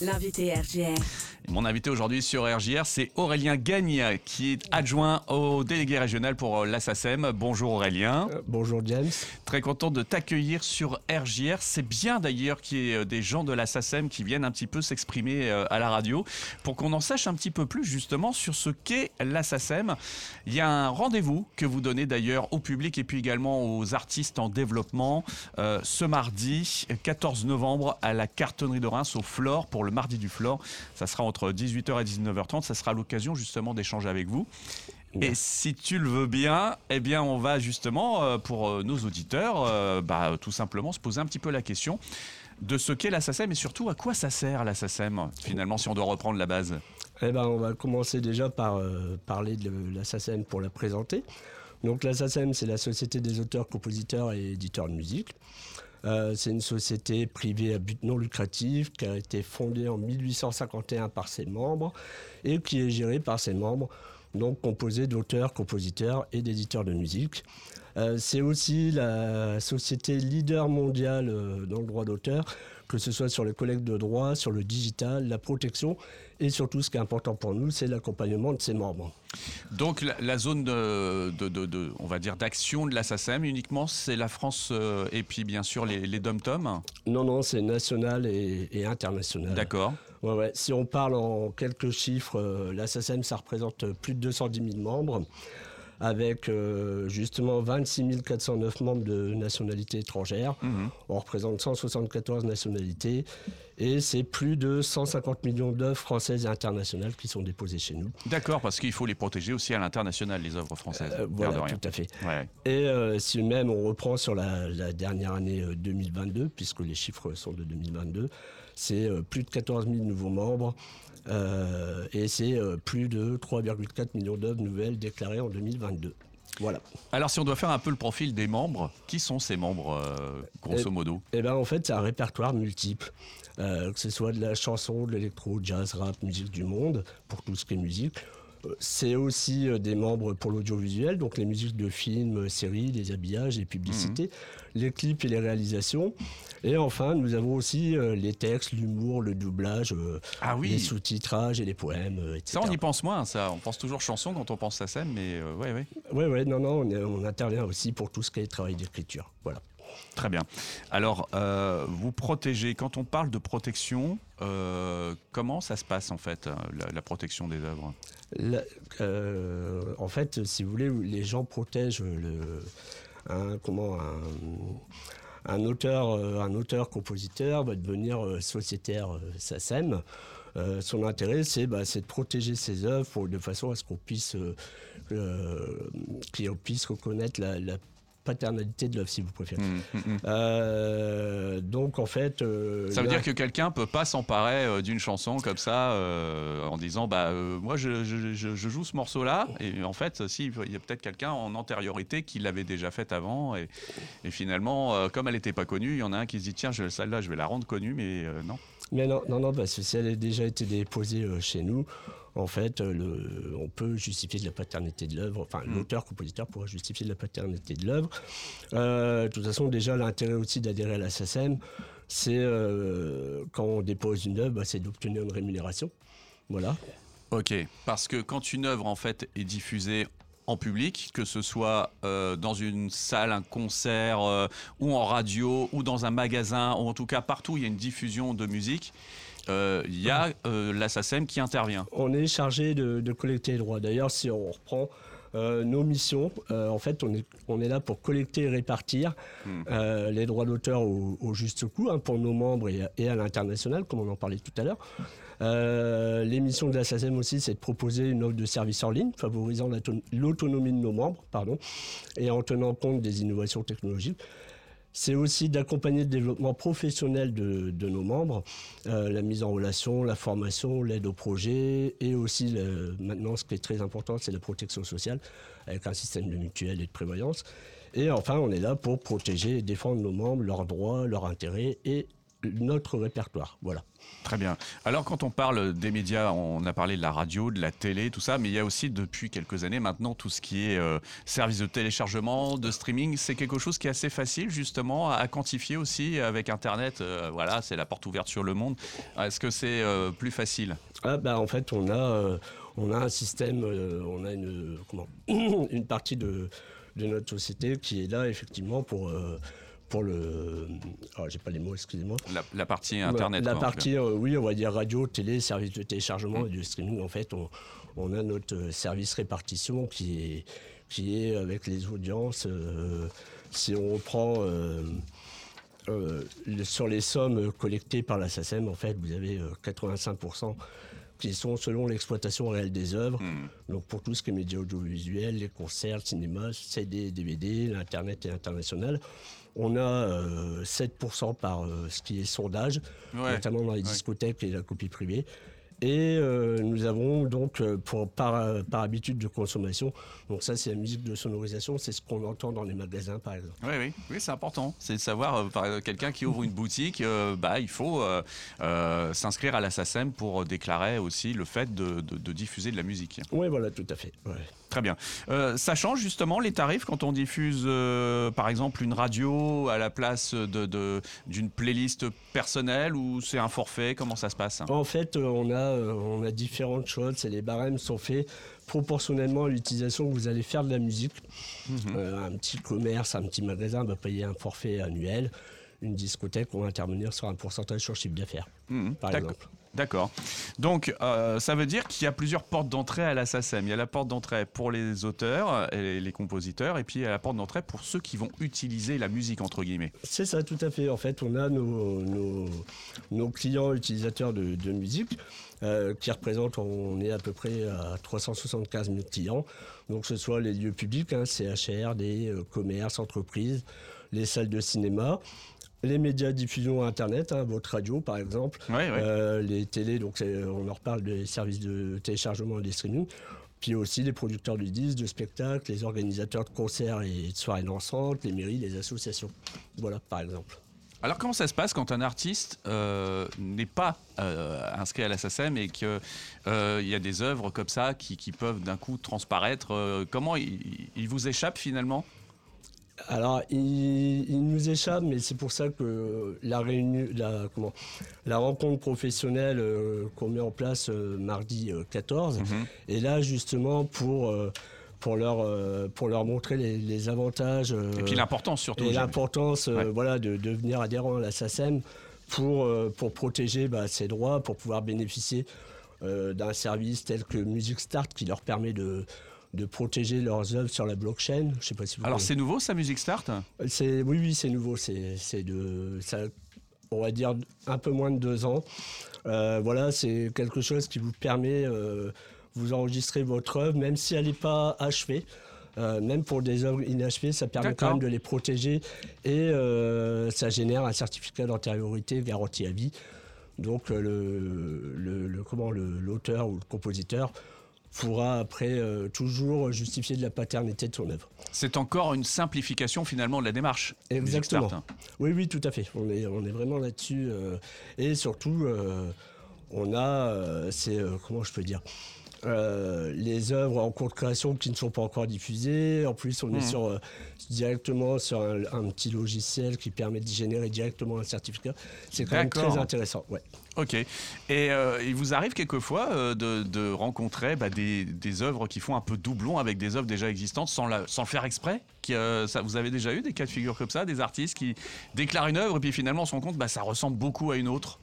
L'invité RGR. Mon invité aujourd'hui sur RJR, c'est Aurélien Gagne, qui est adjoint au délégué régional pour euh, l'ASSACEM. Bonjour Aurélien. Euh, bonjour James. Très content de t'accueillir sur RJR. C'est bien d'ailleurs qu'il y ait euh, des gens de l'ASSACEM qui viennent un petit peu s'exprimer à la radio pour qu'on en sache un petit peu plus justement sur ce qu'est l'ASSACEM. Il y a un rendez-vous que vous donnez d'ailleurs au public et puis également aux artistes en développement ce mardi 14 novembre à la cartonnerie de Reims au Flore pour le mardi du Flore. Ça sera entre 18h et 19h30. Ça sera l'occasion justement d'échanger avec vous. Et si tu le veux bien, eh bien, on va justement, euh, pour euh, nos auditeurs, euh, bah, tout simplement se poser un petit peu la question de ce qu'est la SACEM et surtout à quoi ça sert la SACEM, finalement, si on doit reprendre la base. Eh ben, on va commencer déjà par parler de la SACEM pour la présenter. Donc la SACEM, c'est la Société des auteurs, compositeurs et éditeurs de musique. Euh, c'est une société privée à but non lucratif qui a été fondée en 1851 par ses membres et qui est gérée par ses membres, donc composée d'auteurs, compositeurs et d'éditeurs de musique. Euh, c'est aussi la société leader mondiale euh, dans le droit d'auteur, que ce soit sur les collectes de droits, sur le digital, la protection et surtout ce qui est important pour nous, c'est l'accompagnement de ses membres. Donc la, zone de, on va dire d'action de la SACEM uniquement, c'est la France euh, et puis bien sûr les, les dom-tom Non, non, c'est national et, international. D'accord. Ouais, ouais. Si on parle en quelques chiffres, la SACEM, ça représente plus de 210 000 membres avec euh, justement 26 409 membres de nationalités étrangères. Mhm. On représente 174 nationalités et c'est plus de 150 millions d'œuvres françaises et internationales qui sont déposées chez nous. D'accord, parce qu'il faut les protéger aussi à l'international, les œuvres françaises. Euh, voilà, tout à fait. Et euh, si même on reprend sur la, la dernière année 2022, puisque les chiffres sont de 2022, c'est plus de 14 000 nouveaux membres. Euh, et c'est euh, plus de 3,4 millions d'œuvres nouvelles déclarées en 2022. Voilà. Alors, si on doit faire un peu le profil des membres, qui sont ces membres, euh, grosso eh, modo Eh bien, en fait, c'est un répertoire multiple. que ce soit de la chanson, de l'électro, jazz, rap, musique du monde, pour tout ce qui est musique. C'est aussi euh, des membres pour l'audiovisuel, donc les musiques de films, séries, les habillages, les publicités, mhm. les clips et les réalisations. Et enfin, nous avons aussi euh, les textes, l'humour, le doublage, euh, ah les sous-titrages et les poèmes, etc. Ça, on y pense moins, ça. On pense toujours chanson quand on pense à scène, mais ouais, ouais. Ouais, ouais, non, non, on, on intervient aussi pour tout ce qui est travail d'écriture. Voilà. Très bien. Alors, euh, vous protégez, quand on parle de protection, euh, comment ça se passe en fait, euh, la, protection des œuvres? En fait, si vous voulez, les gens protègent le, un, comment, un, auteur, un auteur-compositeur va devenir sociétaire SACEM. son intérêt, c'est bah, de protéger ses œuvres de façon à ce qu'on puisse, qu'on puisse reconnaître la, la paternalité de l'œuvre, si vous préférez. Mmh, mmh, mmh. Euh, donc en fait, euh, ça veut dire que quelqu'un peut pas s'emparer euh, d'une chanson comme ça en disant bah moi je, joue ce morceau-là et en fait si il y a peut-être quelqu'un en antériorité qui l'avait déjà faite avant et, finalement comme elle n'était pas connue, il y en a un qui se dit tiens celle-là je vais la rendre connue mais non. Mais non, non, non, parce que si elle a déjà été déposée chez nous, en fait, euh, le, on peut justifier de la paternité de l'œuvre, enfin mm. l'auteur-compositeur pourra justifier de la paternité de l'œuvre. Euh, de toute façon, déjà, l'intérêt aussi d'adhérer à la SACEM, c'est euh, quand on dépose une œuvre, bah, c'est d'obtenir une rémunération. Voilà. Ok, parce que quand une œuvre en fait est diffusée en public, que ce soit dans une salle, un concert, ou en radio, ou dans un magasin, ou en tout cas partout où il y a une diffusion de musique, il euh, y a euh, la SACEM qui intervient. On est chargé de, collecter les droits. D'ailleurs, si on reprend euh, nos missions, en fait, on est, on est là pour collecter et répartir hmm. les droits d'auteur au, juste coût hein, pour nos membres et, à l'international, comme on en parlait tout à l'heure. les missions de la SACEM aussi, c'est de proposer une offre de service en ligne favorisant l'autonomie de nos membres pardon, et en tenant compte des innovations technologiques. C'est aussi d'accompagner le développement professionnel de, nos membres, euh, la mise en relation, la formation, l'aide au projet et aussi maintenant ce qui est très important, c'est la protection sociale avec un système de mutuelle et de prévoyance. Et enfin, on est là pour protéger et défendre nos membres, leurs droits, leurs intérêts et notre répertoire. Voilà. Très bien. Alors quand on parle des médias, on a parlé de la radio, de la télé, tout ça, mais il y a aussi depuis quelques années maintenant tout ce qui est euh, service de téléchargement, de streaming. C'est quelque chose qui est assez facile justement à quantifier aussi avec Internet. Euh, voilà, c'est la porte ouverte sur le monde. Est-ce que c'est euh, plus facile? Ah, bah, En fait, on a, on a un système, on a une, comment, une partie de, de, notre société qui est là effectivement pour pour le. Alors, j'ai pas les mots, excusez-moi. La, partie Internet. La, partie, euh, oui, on va dire radio, télé, service de téléchargement et de streaming. En fait, on, on, a notre euh, service répartition qui est, qui est avec les audiences. Euh, si on reprend. sur les sommes collectées par la SACEM, en fait, vous avez 85% qui sont selon l'exploitation réelle des œuvres. Hmm. Donc pour tout ce qui est médias audiovisuels, les concerts, le cinéma, CD, DVD, l'Internet et l'international. On a 7% euh, par euh, ce qui est sondage, notamment dans les discothèques et la copie privée. Et euh, nous avons donc, pour, par, par, habitude de consommation, donc ça c'est la musique de sonorisation, c'est ce qu'on entend dans les magasins par exemple. Oui, oui, oui c'est important. C'est de savoir, par quelqu'un qui ouvre une boutique, bah, il faut s'inscrire à la SACEM pour déclarer aussi le fait de, de, diffuser de la musique. Oui, voilà, tout à fait. Très bien. Euh, ça change justement les tarifs quand on diffuse, euh, par exemple, une radio à la place de, d'une playlist personnelle ou c'est un forfait Comment ça se passe? En fait, euh, on a, on a différentes choses. les barèmes sont faits proportionnellement à l'utilisation que vous allez faire de la musique. Mhm. un petit commerce, un petit magasin va payer un forfait annuel. Une discothèque va intervenir sur un pourcentage sur le chiffre d'affaires, mhm. par exemple. D'accord. Donc, euh, ça veut dire qu'il y a plusieurs portes d'entrée à la SACEM. Il y a la porte d'entrée pour les auteurs et les compositeurs, et puis il y a la porte d'entrée pour ceux qui vont utiliser la musique, entre guillemets. C'est ça, tout à fait. En fait, on a nos, nos, clients utilisateurs de, musique. Euh, qui représentent, on est à peu près à 375 000 clients. Donc, ce soit les lieux publics, hein, CHR, des euh, commerces, entreprises, les salles de cinéma, les médias de diffusion Internet, hein, votre radio par exemple, euh, les télés, donc on en reparle des services de téléchargement et des streaming, puis aussi les producteurs de disques, de spectacles, les organisateurs de concerts et de soirées dansantes, les mairies, les associations. Voilà par exemple. Alors comment ça se passe quand un artiste euh, n'est pas euh, inscrit à la SACEM et qu'il y a des œuvres comme ça qui, peuvent d'un coup transparaître Comment il vous échappe finalement? Alors, il, nous échappe, mais c'est pour ça que la, réunion, la, comment, la rencontre professionnelle euh, qu'on met en place euh, mardi 14 euh, mhm. est là justement pour pour leur pour leur montrer les, avantages et puis l'importance surtout et l'importance voilà de, devenir adhérent à la SACEM pour pour protéger bah, ses droits pour pouvoir bénéficier d'un service tel que Music Start qui leur permet de de protéger leurs œuvres sur la blockchain. Je sais pas si vous Alors c'est nouveau ça, Music Start oui oui c'est nouveau. C'est de ça, on va dire un peu moins de deux ans. Euh, voilà, c'est quelque chose qui vous permet euh, vous enregistrer votre œuvre, même si elle n'est pas achevée. Euh, même pour des œuvres inachevées, ça permet quand même de les protéger et ça génère un certificat d'antériorité garanti à vie. Donc le, le, le comment l'auteur ou le compositeur pourra après euh, toujours justifier de la paternité de son œuvre. C'est encore une simplification finalement de la démarche. Exactement. Oui, oui, tout à fait. On est, on est vraiment là-dessus. Euh, et surtout, euh, on a, c'est, comment je peux dire, euh, les œuvres en cours de création qui ne sont pas encore diffusées. En plus, on est mmh. sur, euh, directement sur un, petit logiciel qui permet de générer directement un certificat. C'est quand même très intéressant. Ouais. Ok. Et euh, il vous arrive quelquefois de, rencontrer bah, des, des, œuvres qui font un peu doublon avec des œuvres déjà existantes sans, la, sans le faire exprès? Qui, ça, Vous avez déjà eu des cas de figure comme ça, des artistes qui déclarent une œuvre et puis finalement on se rend compte que bah, ça ressemble beaucoup à une autre?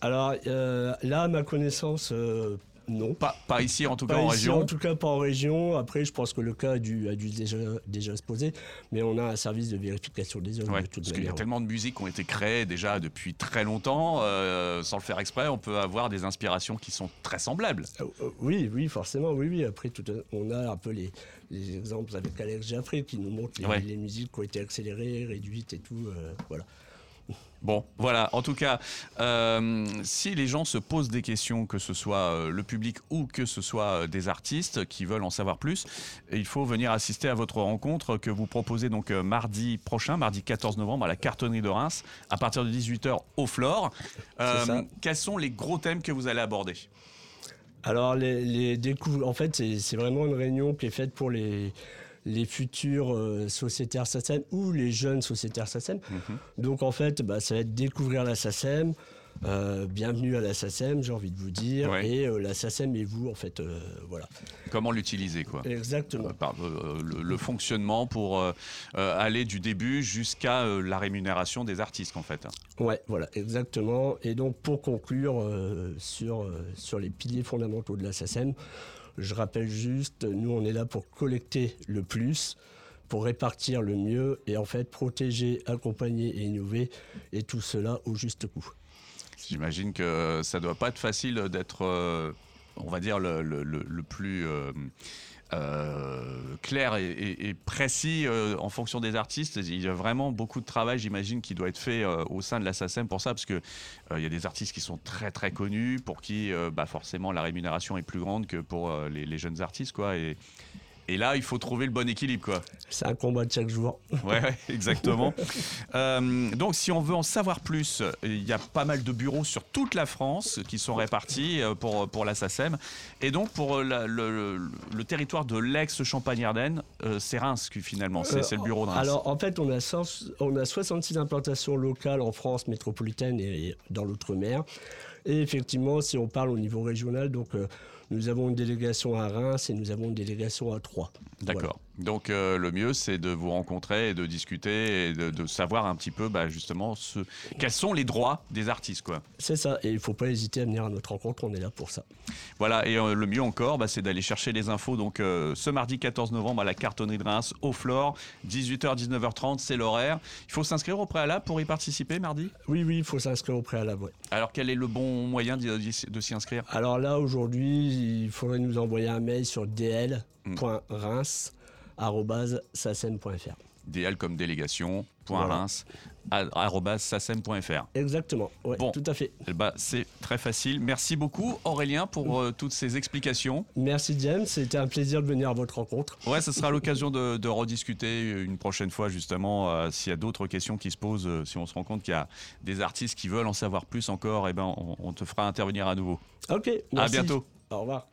Alors là, à ma connaissance, non. Pas, pas ici, en tout cas en région. En tout cas, pas en région. Après, je pense que le cas a dû, a dû déjà, déjà se poser. Mais on a un service de vérification des œuvres. parce qu'il y a tellement de musiques qui ont été créées déjà depuis très longtemps. Euh, sans le faire exprès, on peut avoir des inspirations qui sont très semblables. Euh, euh, oui, oui, forcément. Oui, oui. Après, tout, on a un peu les, les exemples avec Alex Jaffrey qui nous montre les, les, musiques qui ont été accélérées, réduites et tout. voilà. Bon, voilà. En tout cas, euh, si les gens se posent des questions, que ce soit euh, le public ou que ce soit euh, des artistes qui veulent en savoir plus, il faut venir assister à votre rencontre que vous proposez donc mardi prochain, mardi 14 novembre, à la cartonnerie de Reims, à partir de 18h au Flore. quels sont les gros thèmes que vous allez aborder? Alors, les, les en fait, c'est vraiment une réunion qui est faite pour les, les futurs euh, sociétaires SACEM ou les jeunes sociétaires SACEM. Mhm. Donc en fait, bah, ça va être découvrir la SACEM. Euh, bienvenue à la SACEM, j'ai envie de vous dire. Et euh, la SACEM et vous, en fait, voilà. Comment l'utiliser, quoi? Exactement. le, fonctionnement pour aller du début jusqu'à la rémunération des artistes, en fait. Ouais, voilà, exactement. Et donc, pour conclure sur, sur les piliers fondamentaux de la SACEM, je rappelle juste, nous on est là pour collecter le plus, pour répartir le mieux et en fait protéger, accompagner et innover et tout cela au juste coût. J'imagine que ça doit pas être facile d'être, euh, on va dire, le, plus... Euh, euh, clair et, précis euh, en fonction des artistes. Il y a vraiment beaucoup de travail, j'imagine, qui doit être fait euh, au sein de la SACEM pour ça, parce que il y a des artistes qui sont très très connus, pour qui bah, forcément la rémunération est plus grande que pour les, les, jeunes artistes, quoi. Et, et là, il faut trouver le bon équilibre, quoi. C'est un combat de chaque jour. Ouais, exactement. Euh, donc, si on veut en savoir plus, il y a pas mal de bureaux sur toute la France qui sont répartis euh, pour, pour la SACEM. Et donc, pour le, territoire de l'ex-Champagne-Ardenne, euh, c'est Reims, finalement. C'est le bureau de Reims. Alors, en fait, on a, on a 66 implantations locales en France métropolitaine et dans l'outre-mer. Et effectivement, si on parle au niveau régional, donc nous avons une délégation à Reims et nous avons une délégation à Troyes. D'accord. Donc euh, le mieux, c'est de vous rencontrer et de discuter et de, savoir un petit peu bah, justement ce, quels sont les droits des artistes. quoi. C'est ça, et il ne faut pas hésiter à venir à notre rencontre, on est là pour ça. Voilà, et euh, le mieux encore, bah, c'est d'aller chercher les infos donc euh, ce mardi 14 novembre à la cartonnerie de Reims, au Flore, 18h, 19h30, c'est l'horaire. Il faut s'inscrire au préalable pour y participer mardi? Oui, oui, il faut s'inscrire au préalable. Alors quel est le bon moyen de, s'y inscrire? Alors là, aujourd'hui, il faudrait nous envoyer un mail sur dl.reims sacem.fr. DL comme délégation, sacem.fr. Exactement, bon. tout à fait. Eh ben, c'est très facile. Merci beaucoup Aurélien pour euh, toutes ces explications. Merci James, c'était un plaisir de venir à votre rencontre. Ouais, ce sera l'occasion de, rediscuter une prochaine fois justement euh, s'il y a d'autres questions qui se posent, euh, si on se rend compte qu'il y a des artistes qui veulent en savoir plus encore, et eh ben on, te fera intervenir à nouveau. Ok, merci. À bientôt. Au revoir.